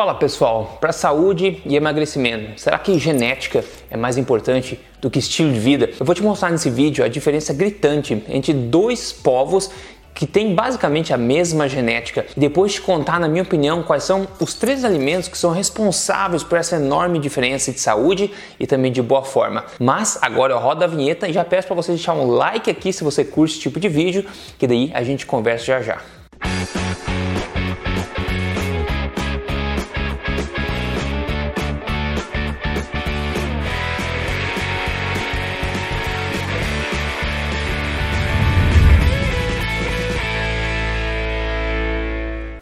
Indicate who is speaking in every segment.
Speaker 1: Fala pessoal, para saúde e emagrecimento, será que genética é mais importante do que estilo de vida? Eu vou te mostrar nesse vídeo a diferença gritante entre dois povos que têm basicamente a mesma genética e depois te contar, na minha opinião, quais são os três alimentos que são responsáveis por essa enorme diferença de saúde e também de boa forma. Mas agora eu rodo a vinheta e já peço para você deixar um like aqui se você curte esse tipo de vídeo, que daí a gente conversa já já.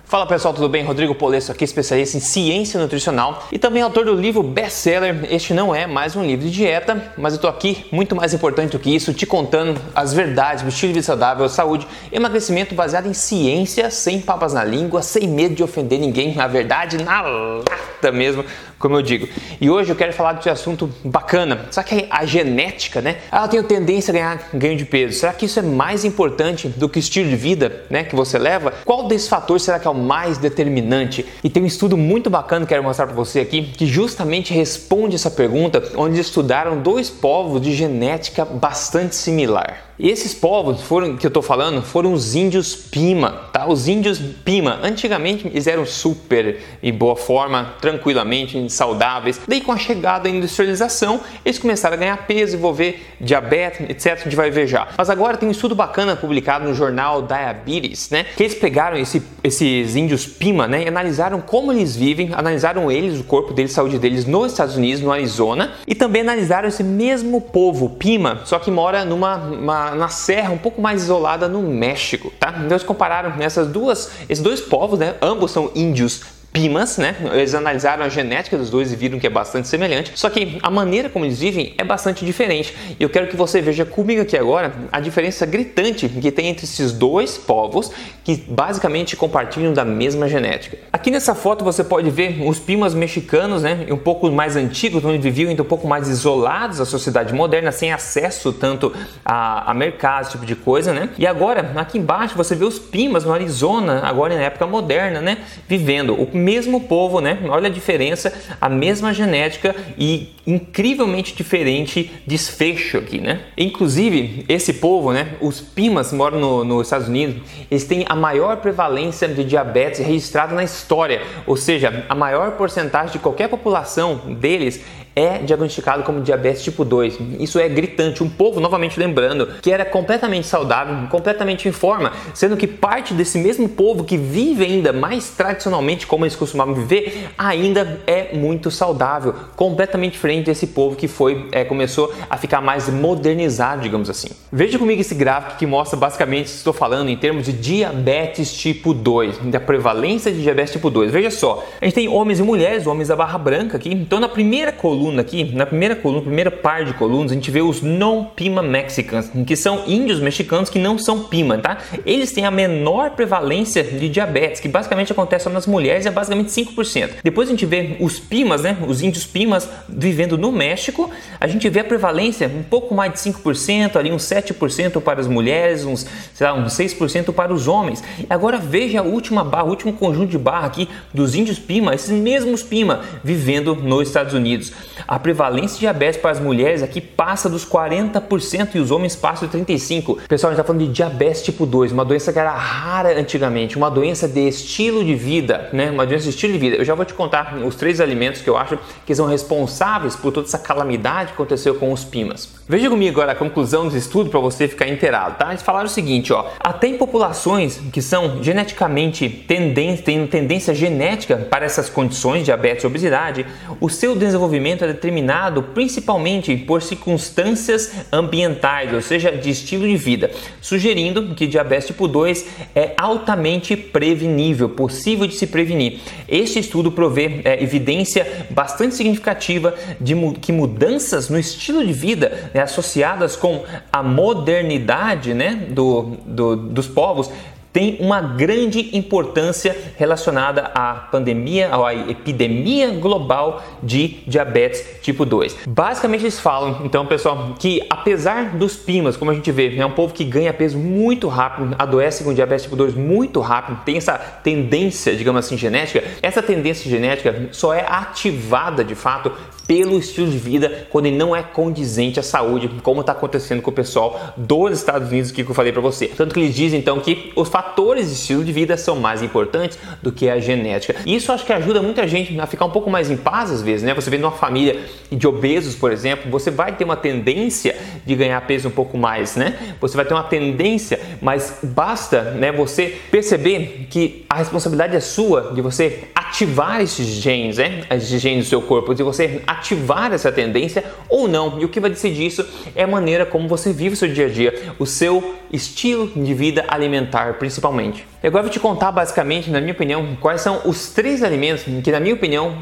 Speaker 1: Fala pessoal, tudo bem? Rodrigo Polesso aqui, especialista em ciência nutricional e também autor do livro best-seller. Este não é mais um livro de dieta, mas eu tô aqui, muito mais importante do que isso, te contando as verdades do estilo de vida saudável, saúde, emagrecimento baseado em ciência, sem papas na língua, sem medo de ofender ninguém, na verdade, na lata mesmo, como eu digo. E hoje eu quero falar de um assunto bacana. Será que a genética, né? Ela tem tendência a ganhar ganho de peso. Será que isso é mais importante do que o estilo de vida, né, que você leva? Qual desses fatores será que é o mais determinante? E tem um estudo muito bacana que quero mostrar para você aqui que justamente responde essa pergunta, onde estudaram dois povos de genética bastante similar. E esses povos foram que eu estou falando foram os índios Pima, tá? Os índios Pima, antigamente eles eram super em boa forma, tranquilamente saudáveis. Daí com a chegada da industrialização, eles começaram a ganhar peso, envolver diabetes, etc. A gente vai já. Mas agora tem um estudo bacana publicado no jornal Diabetes, né? Que eles pegaram esse, esses índios Pima, né? E analisaram como eles vivem, analisaram eles, o corpo deles, a saúde deles nos Estados Unidos, no Arizona, e também analisaram esse mesmo povo Pima, só que mora numa uma na, serra um pouco mais isolada no México, tá? Então eles compararam essas duas, esses dois povos, né? Ambos são índios pimas, né? Eles analisaram a genética dos dois e viram que é bastante semelhante, só que a maneira como eles vivem é bastante diferente. E eu quero que você veja comigo aqui agora a diferença gritante que tem entre esses dois povos que basicamente compartilham da mesma genética. Aqui nessa foto você pode ver os pimas mexicanos, né? Um pouco mais antigos, onde viviam ainda um pouco mais isolados da sociedade moderna, sem acesso tanto a, a mercado, esse tipo de coisa, né? E agora, aqui embaixo, você vê os pimas no Arizona, agora na época moderna, né? Vivendo. O mesmo povo, né? Olha a diferença, a mesma genética e incrivelmente diferente desfecho aqui, né? Inclusive, esse povo, né? Os Pimas moram no, nos Estados Unidos, eles têm a maior prevalência de diabetes registrada na história, ou seja, a maior porcentagem de qualquer população deles é diagnosticado como diabetes tipo 2. Isso é gritante. Um povo, novamente lembrando, que era completamente saudável, completamente em forma, sendo que parte desse mesmo povo que vive ainda mais tradicionalmente como eles costumavam viver, ainda é muito saudável, completamente diferente desse povo que foi é, começou a ficar mais modernizado, digamos assim. Veja comigo esse gráfico que mostra basicamente estou falando em termos de diabetes tipo 2, da prevalência de diabetes tipo 2. Veja só, a gente tem homens e mulheres, homens da barra branca aqui. Então na primeira coluna coluna aqui, na primeira coluna, primeira par de colunas, a gente vê os non-Pima Mexicans, que são índios mexicanos que não são Pima, tá? Eles têm a menor prevalência de diabetes, que basicamente acontece só nas mulheres, é basicamente 5%. Depois a gente vê os Pimas, né? Os índios Pimas vivendo no México, a gente vê a prevalência um pouco mais de 5%, ali uns 7% para as mulheres, uns, sei lá, uns 6% para os homens. Agora veja a última barra, o último conjunto de barra aqui dos índios Pima, esses mesmos Pima vivendo nos Estados Unidos. A prevalência de diabetes para as mulheres aqui passa dos 40% e os homens passam de 35%. Pessoal, a gente está falando de diabetes tipo 2, uma doença que era rara antigamente, uma doença de estilo de vida, né? Uma doença de estilo de vida. Eu já vou te contar os três alimentos que eu acho que são responsáveis por toda essa calamidade que aconteceu com os pimas. Veja comigo agora a conclusão do estudo para você ficar inteirado, tá? Eles falaram o seguinte, ó, até em populações que são geneticamente tendência, têm tendência genética para essas condições, diabetes e obesidade, o seu desenvolvimento é determinado principalmente por circunstâncias ambientais, ou seja, de estilo de vida, sugerindo que diabetes tipo 2 é altamente prevenível, possível de se prevenir. Este estudo provê é, evidência bastante significativa de que mudanças no estilo de vida né, associadas com a modernidade né, do, do, dos povos tem uma grande importância relacionada à pandemia, à epidemia global de diabetes tipo 2. Basicamente eles falam, então, pessoal, que apesar dos pimas, como a gente vê, é um povo que ganha peso muito rápido, adoece com diabetes tipo 2 muito rápido, tem essa tendência, digamos assim, genética. Essa tendência genética só é ativada de fato pelo estilo de vida quando ele não é condizente à saúde, como está acontecendo com o pessoal dos Estados Unidos que eu falei para você. Tanto que eles dizem então que os fatores de estilo de vida são mais importantes do que a genética. E isso acho que ajuda muita gente a ficar um pouco mais em paz às vezes, né? Você vem numa família de obesos, por exemplo, você vai ter uma tendência de ganhar peso um pouco mais, né? Você vai ter uma tendência, mas basta, né, você perceber que a responsabilidade é sua de você ativar esses genes, né? Esses genes do seu corpo, de você ativar essa tendência ou não. E o que vai decidir isso é a maneira como você vive o seu dia a dia, o seu estilo de vida alimentar, principalmente. E agora eu vou te contar basicamente, na minha opinião, quais são os três alimentos que, na minha opinião,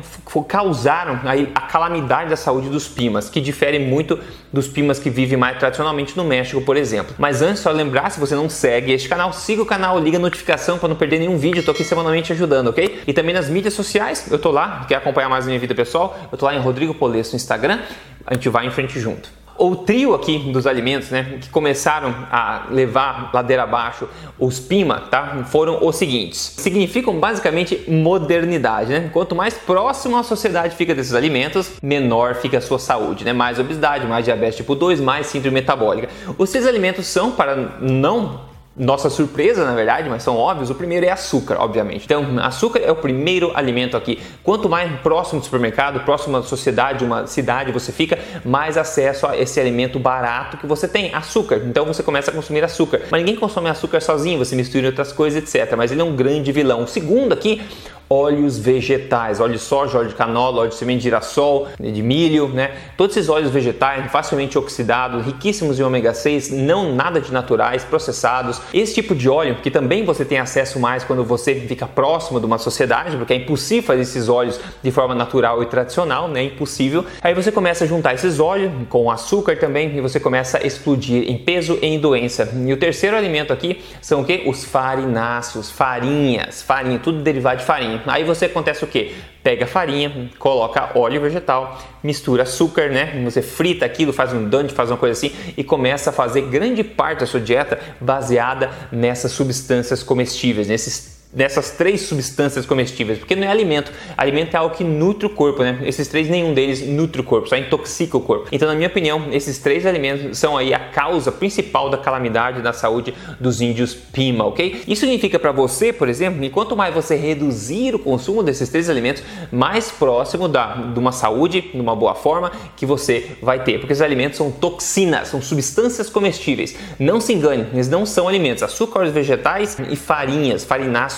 Speaker 1: causaram a calamidade da saúde dos pimas, que diferem muito dos pimas que vivem mais tradicionalmente no México, por exemplo. Mas antes, só lembrar, se você não segue este canal, siga o canal, liga a notificação para não perder nenhum vídeo, tô aqui semanalmente ajudando, ok? E também nas mídias sociais, eu tô lá, quer acompanhar mais minha vida pessoal, eu tô lá em Rodrigo Polesso no Instagram, a gente vai em frente junto. O trio aqui dos alimentos, né, que começaram a levar ladeira abaixo os PIMA, tá, foram os seguintes. Significam basicamente modernidade, né? Quanto mais próximo a sociedade fica desses alimentos, menor fica a sua saúde, né? Mais obesidade, mais diabetes tipo 2, mais síndrome metabólica. Os três alimentos são para não nossa surpresa, na verdade, mas são óbvios, o primeiro é açúcar, obviamente. Então, açúcar é o primeiro alimento aqui. Quanto mais próximo do supermercado, próximo da sociedade, uma cidade você fica, mais acesso a esse alimento barato que você tem, açúcar. Então você começa a consumir açúcar. Mas ninguém consome açúcar sozinho, você mistura outras coisas, etc. Mas ele é um grande vilão. O segundo aqui, óleos vegetais, óleo de soja, óleo de canola, óleo de semente de girassol, de milho, né? Todos esses óleos vegetais facilmente oxidados, riquíssimos em ômega 6, não nada de naturais, processados. Esse tipo de óleo que também você tem acesso mais quando você fica próximo de uma sociedade, porque é impossível fazer esses óleos de forma natural e tradicional, né? Impossível. Aí você começa a juntar esses óleos com açúcar também e você começa a explodir em peso e em doença. E o terceiro alimento aqui são o que? Os farináceos, farinhas, farinha, tudo derivado de farinha. Aí você acontece o que? Pega a farinha, coloca óleo vegetal, mistura açúcar, né? Você frita aquilo, faz um donut, faz uma coisa assim e começa a fazer grande parte da sua dieta baseada nessas substâncias comestíveis, nesses dessas três substâncias comestíveis, porque não é alimento. Alimento é algo que nutre o corpo, né? Esses três, nenhum deles nutre o corpo, só intoxica o corpo. Então, na minha opinião, esses três alimentos são aí a causa principal da calamidade da saúde dos índios Pima, ok? Isso significa para você, por exemplo, que quanto mais você reduzir o consumo desses três alimentos, mais próximo da, de uma saúde, de uma boa forma que você vai ter, porque esses alimentos são toxinas, são substâncias comestíveis. Não se engane, eles não são alimentos. Açúcares vegetais e farinhas, farináceos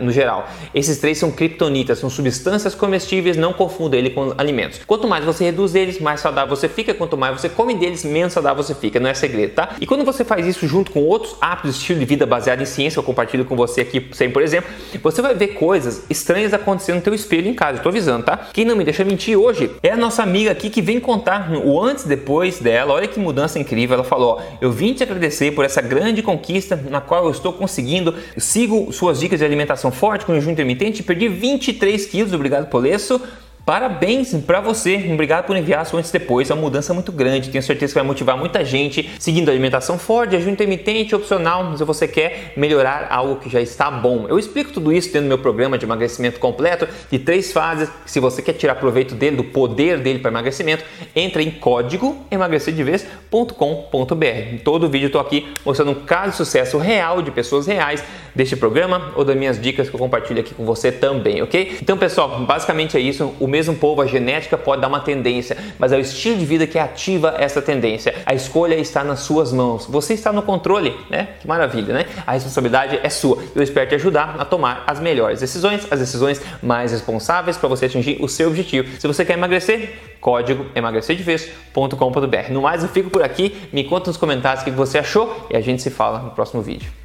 Speaker 1: no geral. Esses três são criptonitas, são substâncias comestíveis, não confunda ele com alimentos. Quanto mais você reduz eles, mais saudável você fica, quanto mais você come deles, menos saudável você fica, não é segredo, tá? E quando você faz isso junto com outros hábitos estilo de vida baseado em ciência, eu compartilho com você aqui sempre, por exemplo, você vai ver coisas estranhas acontecendo no teu espelho em casa, eu tô avisando, tá? Quem não me deixa mentir hoje é a nossa amiga aqui que vem contar o antes e depois dela, olha que mudança incrível, ela falou, ó, eu vim te agradecer por essa grande conquista na qual eu estou conseguindo, sigo suas dicas de alimentação forte com jejum intermitente, perdi 23 quilos, obrigado Polesso. Parabéns para você, obrigado por enviar seu antes e depois, é uma mudança muito grande, tenho certeza que vai motivar muita gente seguindo a alimentação forte, jejum intermitente, opcional, se você quer melhorar algo que já está bom. Eu explico tudo isso dentro do meu programa de emagrecimento completo de três fases, se você quer tirar proveito dele, do poder dele para emagrecimento, entra em código emagrecerdevez.com.br. Todo vídeo eu estou aqui mostrando um caso de sucesso real de pessoas reais deste programa ou das minhas dicas que eu compartilho aqui com você também, ok? Então pessoal, basicamente é isso. O mesmo povo, a genética pode dar uma tendência, mas é o estilo de vida que ativa essa tendência. A escolha está nas suas mãos. Você está no controle, né? Que maravilha, né? A responsabilidade é sua. Eu espero te ajudar a tomar as melhores decisões, as decisões mais responsáveis para você atingir o seu objetivo. Se você quer emagrecer, código emagrecerdevez.com.br. No mais, eu fico por aqui. Me conta nos comentários o que você achou e a gente se fala no próximo vídeo.